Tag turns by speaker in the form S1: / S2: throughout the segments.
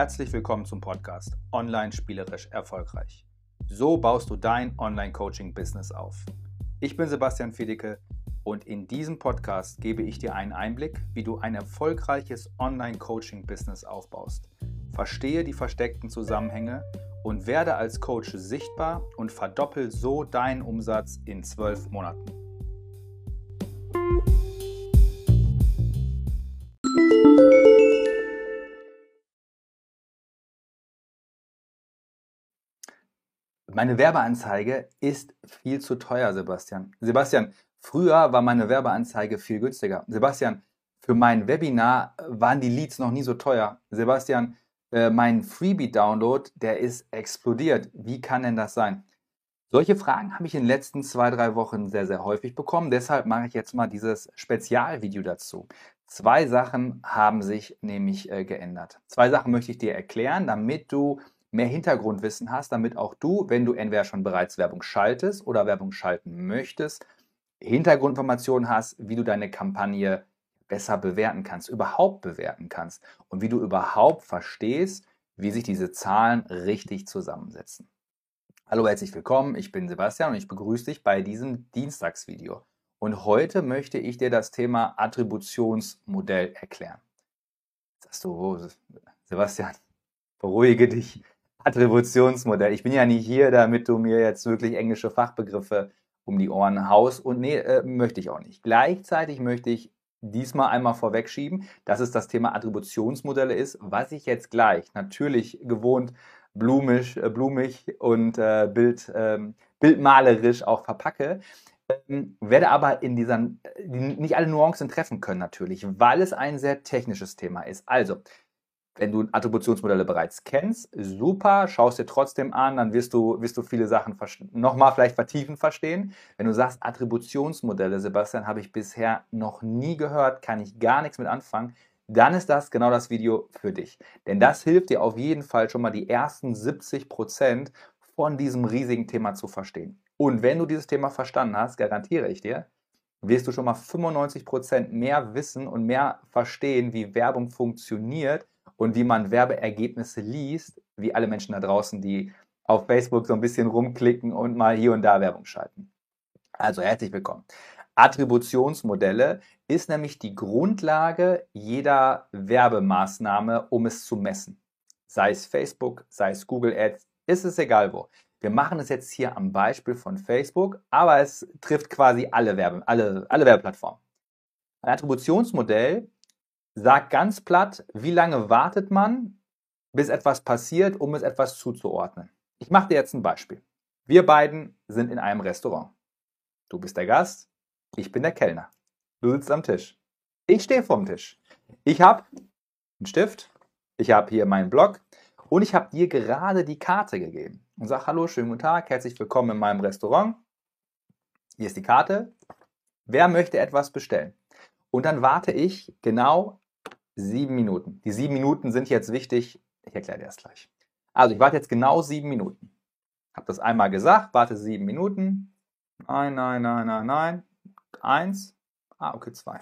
S1: Herzlich willkommen zum Podcast Online spielerisch erfolgreich. So baust du dein Online-Coaching-Business auf. Ich bin Sebastian Fiedicke und in diesem Podcast gebe ich dir einen Einblick, wie du ein erfolgreiches Online-Coaching-Business aufbaust. Verstehe die versteckten Zusammenhänge und werde als Coach sichtbar und verdoppel so deinen Umsatz in zwölf Monaten. Meine Werbeanzeige ist viel zu teuer, Sebastian. Sebastian, früher war meine Werbeanzeige viel günstiger. Sebastian, für mein Webinar waren die Leads noch nie so teuer. Sebastian, äh, mein Freebie-Download, der ist explodiert. Wie kann denn das sein? Solche Fragen habe ich in den letzten zwei, drei Wochen sehr, sehr häufig bekommen. Deshalb mache ich jetzt mal dieses Spezialvideo dazu. Zwei Sachen haben sich nämlich äh, geändert. Zwei Sachen möchte ich dir erklären, damit du mehr Hintergrundwissen hast, damit auch du, wenn du entweder schon bereits Werbung schaltest oder Werbung schalten möchtest, Hintergrundinformationen hast, wie du deine Kampagne besser bewerten kannst, überhaupt bewerten kannst und wie du überhaupt verstehst, wie sich diese Zahlen richtig zusammensetzen. Hallo, herzlich willkommen, ich bin Sebastian und ich begrüße dich bei diesem Dienstagsvideo. Und heute möchte ich dir das Thema Attributionsmodell erklären. Sagst du, oh, Sebastian, beruhige dich. Attributionsmodell. Ich bin ja nicht hier, damit du mir jetzt wirklich englische Fachbegriffe um die Ohren haust und nee, äh, möchte ich auch nicht. Gleichzeitig möchte ich diesmal einmal vorwegschieben, dass es das Thema Attributionsmodelle ist, was ich jetzt gleich natürlich gewohnt blumisch, äh, blumig und äh, Bild, ähm, bildmalerisch auch verpacke. Ähm, werde aber in dieser, nicht alle Nuancen treffen können natürlich, weil es ein sehr technisches Thema ist. Also, wenn du Attributionsmodelle bereits kennst, super, schaust dir trotzdem an, dann wirst du, wirst du viele Sachen nochmal vielleicht vertiefen verstehen. Wenn du sagst, Attributionsmodelle, Sebastian, habe ich bisher noch nie gehört, kann ich gar nichts mit anfangen, dann ist das genau das Video für dich. Denn das hilft dir auf jeden Fall schon mal die ersten 70 Prozent von diesem riesigen Thema zu verstehen. Und wenn du dieses Thema verstanden hast, garantiere ich dir, wirst du schon mal 95 Prozent mehr wissen und mehr verstehen, wie Werbung funktioniert und wie man Werbeergebnisse liest, wie alle Menschen da draußen, die auf Facebook so ein bisschen rumklicken und mal hier und da Werbung schalten. Also herzlich willkommen. Attributionsmodelle ist nämlich die Grundlage jeder Werbemaßnahme, um es zu messen. Sei es Facebook, sei es Google Ads, ist es egal wo. Wir machen es jetzt hier am Beispiel von Facebook, aber es trifft quasi alle, Werbe, alle, alle Werbeplattformen. Ein Attributionsmodell Sag ganz platt, wie lange wartet man, bis etwas passiert, um es etwas zuzuordnen. Ich mache dir jetzt ein Beispiel. Wir beiden sind in einem Restaurant. Du bist der Gast, ich bin der Kellner. Du sitzt am Tisch. Ich stehe vorm Tisch. Ich habe einen Stift, ich habe hier meinen Blog und ich habe dir gerade die Karte gegeben und sage Hallo, schönen guten Tag, herzlich willkommen in meinem Restaurant. Hier ist die Karte. Wer möchte etwas bestellen? Und dann warte ich genau sieben Minuten. Die sieben Minuten sind jetzt wichtig. Ich erkläre dir das gleich. Also ich warte jetzt genau sieben Minuten. Habe das einmal gesagt, warte sieben Minuten. Nein, nein, nein, nein, nein. Eins. Ah, okay, zwei.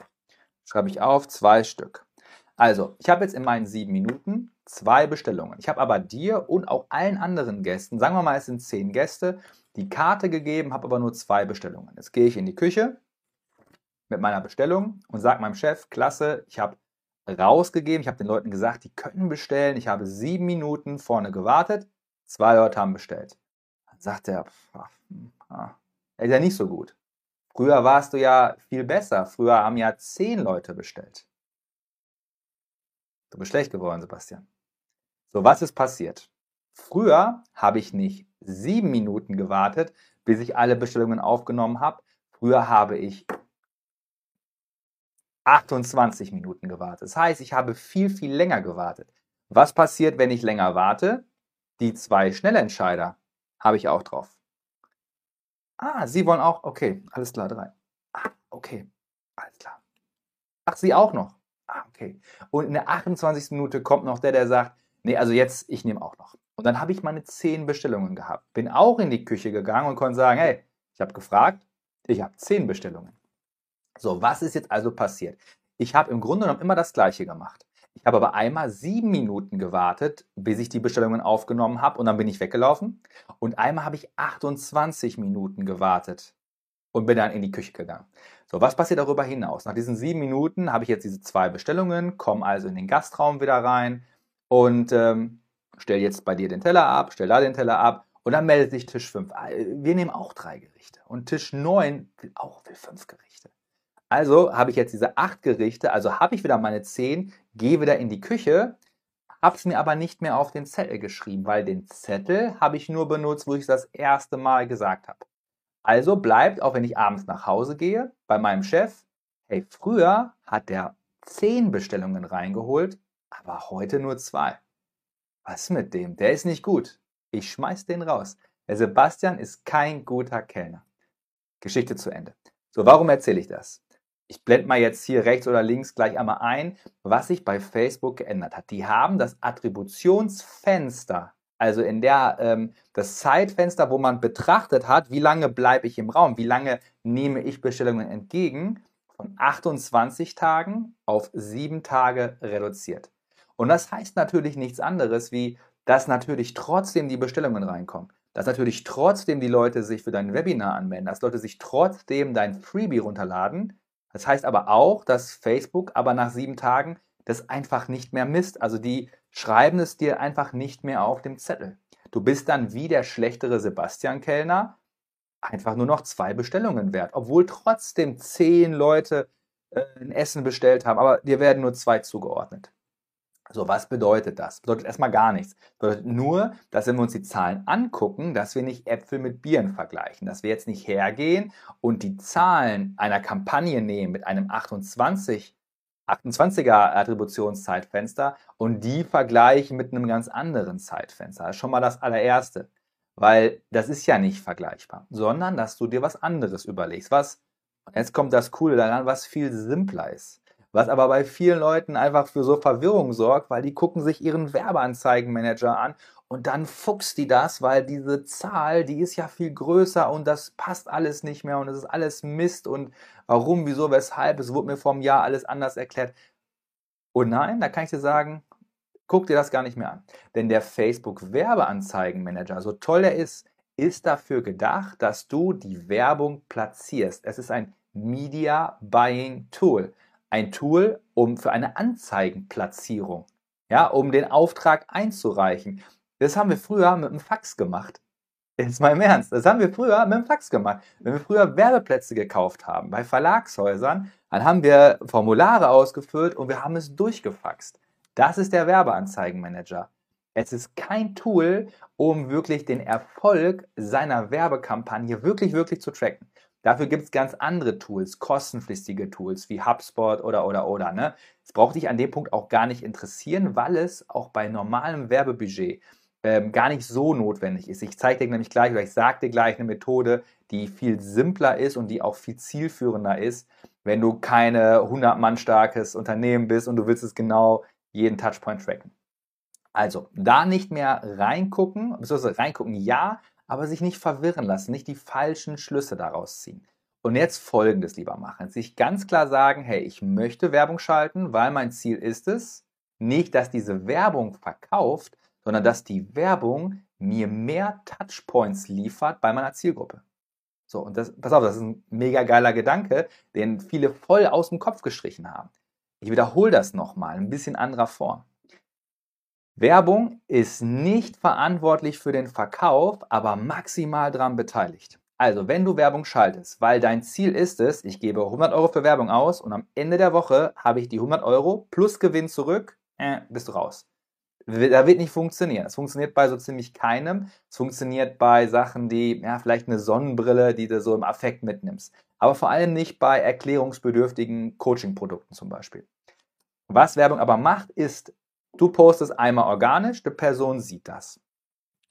S1: Schreibe ich auf, zwei Stück. Also, ich habe jetzt in meinen sieben Minuten zwei Bestellungen. Ich habe aber dir und auch allen anderen Gästen, sagen wir mal, es sind zehn Gäste, die Karte gegeben, habe aber nur zwei Bestellungen. Jetzt gehe ich in die Küche, mit meiner Bestellung und sage meinem Chef, klasse, ich habe rausgegeben, ich habe den Leuten gesagt, die können bestellen. Ich habe sieben Minuten vorne gewartet, zwei Leute haben bestellt. Dann sagt er, ah, ist ja nicht so gut. Früher warst du ja viel besser. Früher haben ja zehn Leute bestellt. Du bist schlecht geworden, Sebastian. So, was ist passiert? Früher habe ich nicht sieben Minuten gewartet, bis ich alle Bestellungen aufgenommen habe. Früher habe ich 28 Minuten gewartet. Das heißt, ich habe viel, viel länger gewartet. Was passiert, wenn ich länger warte? Die zwei Schnellentscheider habe ich auch drauf. Ah, Sie wollen auch? Okay, alles klar, drei. Ah, okay, alles klar. Ach, Sie auch noch? Ah, okay. Und in der 28. Minute kommt noch der, der sagt, nee, also jetzt, ich nehme auch noch. Und dann habe ich meine zehn Bestellungen gehabt. Bin auch in die Küche gegangen und konnte sagen, hey, ich habe gefragt, ich habe zehn Bestellungen. So, was ist jetzt also passiert? Ich habe im Grunde genommen immer das Gleiche gemacht. Ich habe aber einmal sieben Minuten gewartet, bis ich die Bestellungen aufgenommen habe und dann bin ich weggelaufen. Und einmal habe ich 28 Minuten gewartet und bin dann in die Küche gegangen. So, was passiert darüber hinaus? Nach diesen sieben Minuten habe ich jetzt diese zwei Bestellungen, komme also in den Gastraum wieder rein und ähm, stelle jetzt bei dir den Teller ab, stelle da den Teller ab und dann meldet sich Tisch 5. Äh, wir nehmen auch drei Gerichte und Tisch 9 will auch will fünf Gerichte. Also habe ich jetzt diese acht Gerichte, also habe ich wieder meine zehn, gehe wieder in die Küche, habe es mir aber nicht mehr auf den Zettel geschrieben, weil den Zettel habe ich nur benutzt, wo ich das erste Mal gesagt habe. Also bleibt, auch wenn ich abends nach Hause gehe, bei meinem Chef, hey, früher hat der zehn Bestellungen reingeholt, aber heute nur zwei. Was mit dem? Der ist nicht gut. Ich schmeiß den raus. Der Sebastian ist kein guter Kellner. Geschichte zu Ende. So, warum erzähle ich das? Ich blende mal jetzt hier rechts oder links gleich einmal ein, was sich bei Facebook geändert hat. Die haben das Attributionsfenster also in der ähm, das Zeitfenster, wo man betrachtet hat, wie lange bleibe ich im Raum, wie lange nehme ich Bestellungen entgegen, von 28 Tagen auf 7 Tage reduziert. Und das heißt natürlich nichts anderes, wie dass natürlich trotzdem die Bestellungen reinkommen, dass natürlich trotzdem die Leute sich für dein Webinar anmelden, dass Leute sich trotzdem dein Freebie runterladen. Das heißt aber auch, dass Facebook aber nach sieben Tagen das einfach nicht mehr misst. Also die schreiben es dir einfach nicht mehr auf dem Zettel. Du bist dann wie der schlechtere Sebastian Kellner einfach nur noch zwei Bestellungen wert, obwohl trotzdem zehn Leute äh, ein Essen bestellt haben, aber dir werden nur zwei zugeordnet. So, was bedeutet das? Bedeutet erstmal gar nichts. Bedeutet nur, dass wenn wir uns die Zahlen angucken, dass wir nicht Äpfel mit Bieren vergleichen. Dass wir jetzt nicht hergehen und die Zahlen einer Kampagne nehmen mit einem 28 28er Attributionszeitfenster und die vergleichen mit einem ganz anderen Zeitfenster. Das ist schon mal das allererste. Weil das ist ja nicht vergleichbar, sondern dass du dir was anderes überlegst. Was, jetzt kommt das Coole daran, was viel simpler ist. Was aber bei vielen Leuten einfach für so Verwirrung sorgt, weil die gucken sich ihren Werbeanzeigenmanager an und dann fuchst die das, weil diese Zahl, die ist ja viel größer und das passt alles nicht mehr und es ist alles Mist und warum, wieso, weshalb, es wurde mir vom Jahr alles anders erklärt. Und nein, da kann ich dir sagen, guck dir das gar nicht mehr an. Denn der Facebook Werbeanzeigenmanager, so toll er ist, ist dafür gedacht, dass du die Werbung platzierst. Es ist ein Media Buying Tool. Ein Tool, um für eine Anzeigenplatzierung, ja, um den Auftrag einzureichen. Das haben wir früher mit dem Fax gemacht. Jetzt mal im Ernst. Das haben wir früher mit dem Fax gemacht. Wenn wir früher Werbeplätze gekauft haben bei Verlagshäusern, dann haben wir Formulare ausgefüllt und wir haben es durchgefaxt. Das ist der Werbeanzeigenmanager. Es ist kein Tool, um wirklich den Erfolg seiner Werbekampagne wirklich, wirklich zu tracken. Dafür gibt es ganz andere Tools, kostenpflichtige Tools wie HubSpot oder oder oder. Ne? Es braucht dich an dem Punkt auch gar nicht interessieren, weil es auch bei normalem Werbebudget ähm, gar nicht so notwendig ist. Ich zeige dir nämlich gleich oder ich sage dir gleich eine Methode, die viel simpler ist und die auch viel zielführender ist, wenn du keine 100 Mann starkes Unternehmen bist und du willst es genau jeden Touchpoint tracken. Also da nicht mehr reingucken, beziehungsweise reingucken ja, aber sich nicht verwirren lassen, nicht die falschen Schlüsse daraus ziehen. Und jetzt folgendes lieber machen. Sich ganz klar sagen, hey, ich möchte Werbung schalten, weil mein Ziel ist es, nicht, dass diese Werbung verkauft, sondern dass die Werbung mir mehr Touchpoints liefert bei meiner Zielgruppe. So, und das, pass auf, das ist ein mega geiler Gedanke, den viele voll aus dem Kopf gestrichen haben. Ich wiederhole das nochmal, ein bisschen anderer Form. Werbung ist nicht verantwortlich für den Verkauf, aber maximal daran beteiligt. Also, wenn du Werbung schaltest, weil dein Ziel ist es, ich gebe 100 Euro für Werbung aus und am Ende der Woche habe ich die 100 Euro plus Gewinn zurück, äh, bist du raus da wird nicht funktionieren. Es funktioniert bei so ziemlich keinem. Es funktioniert bei Sachen, die, ja, vielleicht eine Sonnenbrille, die du so im Affekt mitnimmst. Aber vor allem nicht bei erklärungsbedürftigen Coaching-Produkten zum Beispiel. Was Werbung aber macht, ist, du postest einmal organisch, die Person sieht das.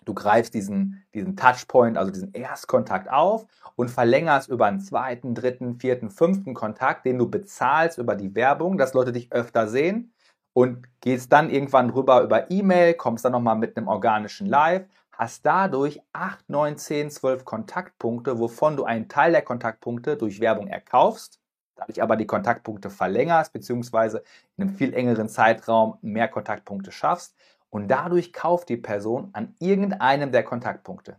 S1: Du greifst diesen, diesen Touchpoint, also diesen Erstkontakt auf und verlängerst über einen zweiten, dritten, vierten, fünften Kontakt, den du bezahlst über die Werbung, dass Leute dich öfter sehen und gehst dann irgendwann rüber über E-Mail, kommst dann nochmal mit einem organischen Live, hast dadurch 8, 9, 10, 12 Kontaktpunkte, wovon du einen Teil der Kontaktpunkte durch Werbung erkaufst dadurch aber die Kontaktpunkte verlängerst, beziehungsweise in einem viel engeren Zeitraum mehr Kontaktpunkte schaffst und dadurch kauft die Person an irgendeinem der Kontaktpunkte.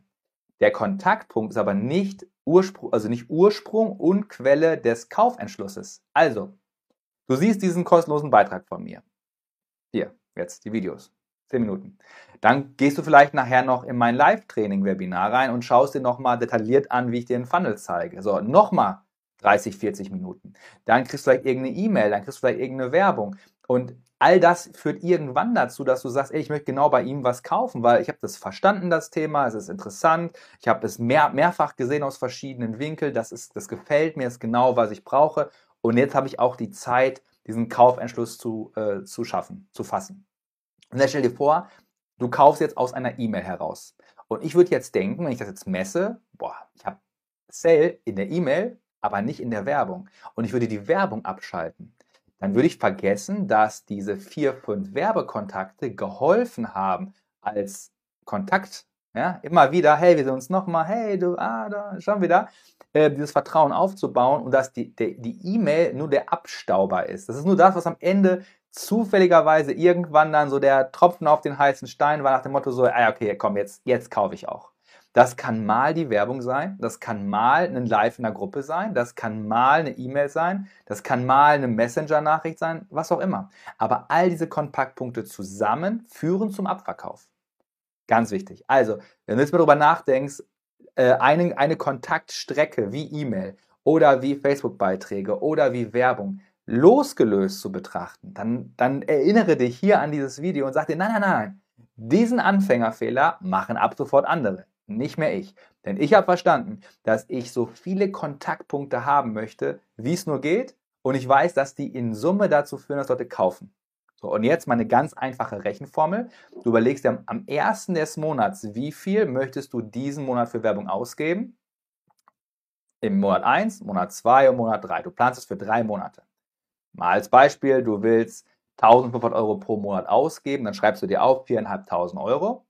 S1: Der Kontaktpunkt ist aber nicht Ursprung, also nicht Ursprung und Quelle des Kaufentschlusses. Also, du siehst diesen kostenlosen Beitrag von mir. Hier, jetzt die Videos. 10 Minuten. Dann gehst du vielleicht nachher noch in mein Live-Training-Webinar rein und schaust dir nochmal detailliert an, wie ich dir einen Funnel zeige. So, nochmal 30, 40 Minuten. Dann kriegst du vielleicht irgendeine E-Mail, dann kriegst du vielleicht irgendeine Werbung. Und all das führt irgendwann dazu, dass du sagst, ey, ich möchte genau bei ihm was kaufen, weil ich habe das verstanden, das Thema, es ist interessant, ich habe es mehr, mehrfach gesehen aus verschiedenen Winkeln, das, ist, das gefällt mir, ist genau, was ich brauche. Und jetzt habe ich auch die Zeit, diesen Kaufentschluss zu, äh, zu schaffen, zu fassen. Und dann stell dir vor, du kaufst jetzt aus einer E-Mail heraus. Und ich würde jetzt denken, wenn ich das jetzt messe, boah, ich habe Sale in der E-Mail, aber nicht in der Werbung. Und ich würde die Werbung abschalten. Dann würde ich vergessen, dass diese vier, fünf Werbekontakte geholfen haben als Kontakt. Ja, immer wieder, hey, wir sehen uns nochmal, hey, du, ah, da, schon wieder. Äh, dieses Vertrauen aufzubauen und dass die E-Mail nur der Abstauber ist. Das ist nur das, was am Ende zufälligerweise irgendwann dann so der Tropfen auf den heißen Stein war nach dem Motto so, ah, okay, komm, jetzt, jetzt kaufe ich auch. Das kann mal die Werbung sein, das kann mal ein Live in der Gruppe sein, das kann mal eine E-Mail sein, das kann mal eine Messenger-Nachricht sein, was auch immer. Aber all diese Kontaktpunkte zusammen führen zum Abverkauf. Ganz wichtig. Also, wenn du jetzt mal darüber nachdenkst, äh, eine, eine Kontaktstrecke wie E-Mail oder wie Facebook-Beiträge oder wie Werbung losgelöst zu betrachten, dann, dann erinnere dich hier an dieses Video und sag dir, nein, nein, nein, diesen Anfängerfehler machen ab sofort andere, nicht mehr ich. Denn ich habe verstanden, dass ich so viele Kontaktpunkte haben möchte, wie es nur geht. Und ich weiß, dass die in Summe dazu führen, dass Leute kaufen. So, und jetzt mal eine ganz einfache Rechenformel. Du überlegst dir am ersten des Monats, wie viel möchtest du diesen Monat für Werbung ausgeben? Im Monat 1, Monat 2 und Monat 3. Du planst es für drei Monate. Mal als Beispiel, du willst 1500 Euro pro Monat ausgeben, dann schreibst du dir auf 4.500 Euro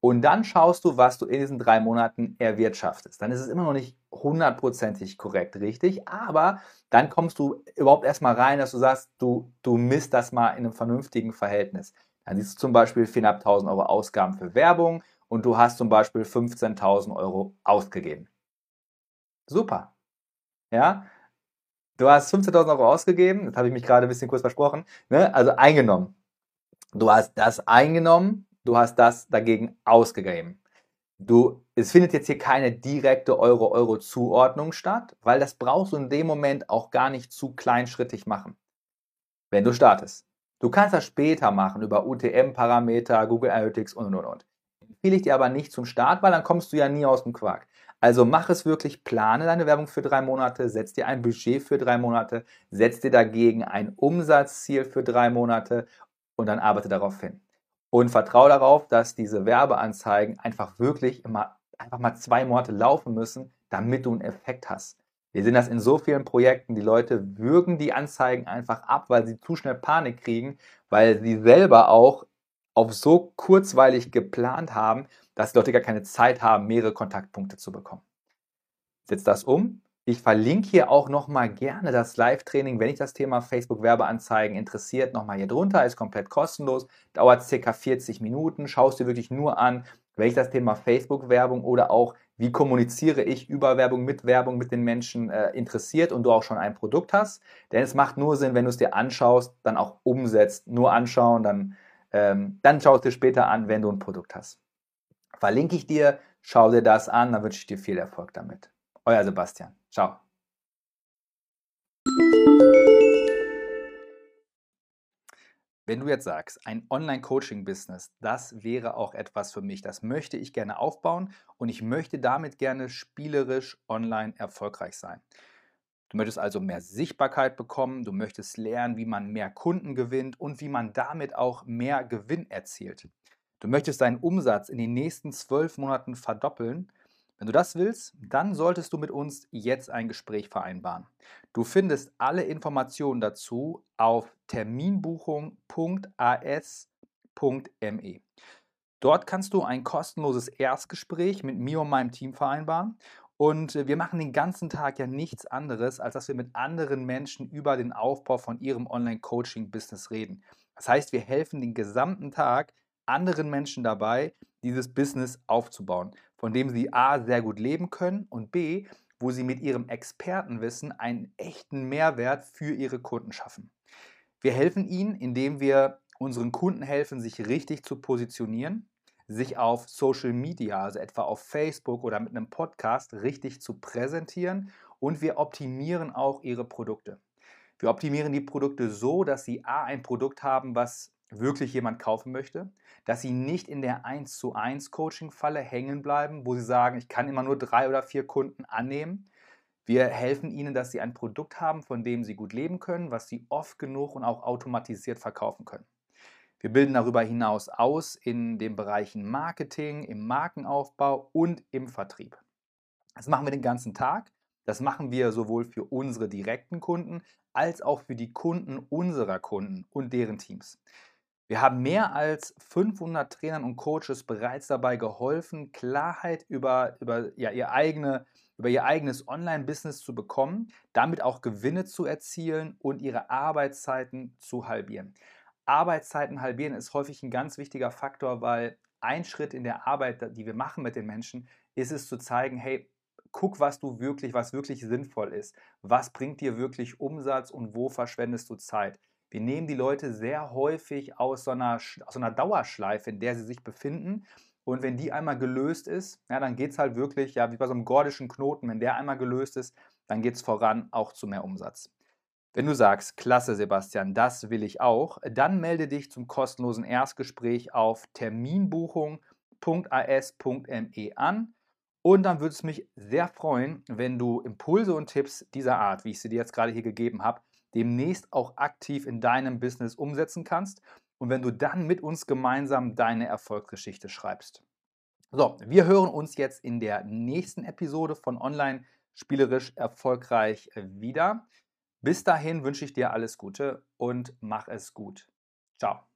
S1: und dann schaust du, was du in diesen drei Monaten erwirtschaftest. Dann ist es immer noch nicht hundertprozentig korrekt richtig, aber dann kommst du überhaupt erstmal rein, dass du sagst, du, du misst das mal in einem vernünftigen Verhältnis. Dann siehst du zum Beispiel 4.500 Euro Ausgaben für Werbung und du hast zum Beispiel 15.000 Euro ausgegeben. Super. Ja, Du hast 15.000 Euro ausgegeben, das habe ich mich gerade ein bisschen kurz versprochen, ne? also eingenommen. Du hast das eingenommen, du hast das dagegen ausgegeben. Du, es findet jetzt hier keine direkte Euro-Euro-Zuordnung statt, weil das brauchst du in dem Moment auch gar nicht zu kleinschrittig machen, wenn du startest. Du kannst das später machen über UTM-Parameter, Google Analytics und und und. Empfehle ich dir aber nicht zum Start, weil dann kommst du ja nie aus dem Quark. Also mach es wirklich, plane deine Werbung für drei Monate, setz dir ein Budget für drei Monate, setz dir dagegen ein Umsatzziel für drei Monate und dann arbeite darauf hin. Und vertraue darauf, dass diese Werbeanzeigen einfach wirklich immer einfach mal zwei Monate laufen müssen, damit du einen Effekt hast. Wir sehen das in so vielen Projekten. Die Leute würgen die Anzeigen einfach ab, weil sie zu schnell Panik kriegen, weil sie selber auch auf so kurzweilig geplant haben, dass die Leute gar keine Zeit haben, mehrere Kontaktpunkte zu bekommen. Setzt das um. Ich verlinke hier auch nochmal gerne das Live-Training, wenn dich das Thema Facebook-Werbeanzeigen interessiert, nochmal hier drunter, ist komplett kostenlos, dauert circa 40 Minuten, schaust dir wirklich nur an, dich das Thema Facebook-Werbung oder auch wie kommuniziere ich über Werbung, mit Werbung mit den Menschen äh, interessiert und du auch schon ein Produkt hast. Denn es macht nur Sinn, wenn du es dir anschaust, dann auch umsetzt. Nur anschauen, dann, ähm, dann schaust du später an, wenn du ein Produkt hast. Verlinke ich dir, schau dir das an, dann wünsche ich dir viel Erfolg damit. Euer Sebastian. Ciao. Wenn du jetzt sagst, ein Online-Coaching-Business, das wäre auch etwas für mich, das möchte ich gerne aufbauen und ich möchte damit gerne spielerisch online erfolgreich sein. Du möchtest also mehr Sichtbarkeit bekommen, du möchtest lernen, wie man mehr Kunden gewinnt und wie man damit auch mehr Gewinn erzielt. Du möchtest deinen Umsatz in den nächsten zwölf Monaten verdoppeln. Wenn du das willst, dann solltest du mit uns jetzt ein Gespräch vereinbaren. Du findest alle Informationen dazu auf terminbuchung.as.me. Dort kannst du ein kostenloses Erstgespräch mit mir und meinem Team vereinbaren Und äh, wir machen den ganzen Tag ja nichts anderes, als dass wir mit anderen Menschen über den Aufbau von ihrem Online-Coaching-Business reden. Das heißt, wir helfen den gesamten Tag anderen Menschen dabei, dieses Business aufzubauen, von dem sie A sehr gut leben können und B, wo sie mit ihrem Expertenwissen einen echten Mehrwert für ihre Kunden schaffen. Wir helfen ihnen, indem wir unseren Kunden helfen, sich richtig zu positionieren, sich auf Social Media, also etwa auf Facebook oder mit einem Podcast, richtig zu präsentieren und wir optimieren auch ihre Produkte. Wir optimieren die Produkte so, dass sie A, ein Produkt haben, was wirklich jemand kaufen möchte, dass sie nicht in der 1 zu 1 Coaching-Falle hängen bleiben, wo sie sagen, ich kann immer nur drei oder vier Kunden annehmen. Wir helfen ihnen, dass sie ein Produkt haben, von dem sie gut leben können, was sie oft genug und auch automatisiert verkaufen können. Wir bilden darüber hinaus aus in den Bereichen Marketing, im Markenaufbau und im Vertrieb. Das machen wir den ganzen Tag. Das machen wir sowohl für unsere direkten Kunden als auch für die Kunden unserer Kunden und deren Teams. Wir haben mehr als 500 Trainern und Coaches bereits dabei geholfen, Klarheit über, über, ja, ihr, eigene, über ihr eigenes Online-Business zu bekommen, damit auch Gewinne zu erzielen und ihre Arbeitszeiten zu halbieren. Arbeitszeiten halbieren ist häufig ein ganz wichtiger Faktor, weil ein Schritt in der Arbeit, die wir machen mit den Menschen, ist es zu zeigen, hey, guck, was du wirklich, was wirklich sinnvoll ist. Was bringt dir wirklich Umsatz und wo verschwendest du Zeit? Wir nehmen die Leute sehr häufig aus so einer, aus so einer Dauerschleife, in der sie sich befinden. Und wenn die einmal gelöst ist, ja, dann geht es halt wirklich, ja, wie bei so einem gordischen Knoten, wenn der einmal gelöst ist, dann geht es voran auch zu mehr Umsatz. Wenn du sagst, klasse Sebastian, das will ich auch, dann melde dich zum kostenlosen Erstgespräch auf terminbuchung.as.me an und dann würde es mich sehr freuen, wenn du Impulse und Tipps dieser Art, wie ich sie dir jetzt gerade hier gegeben habe, demnächst auch aktiv in deinem Business umsetzen kannst und wenn du dann mit uns gemeinsam deine Erfolgsgeschichte schreibst. So, wir hören uns jetzt in der nächsten Episode von Online spielerisch erfolgreich wieder. Bis dahin wünsche ich dir alles Gute und mach es gut. Ciao.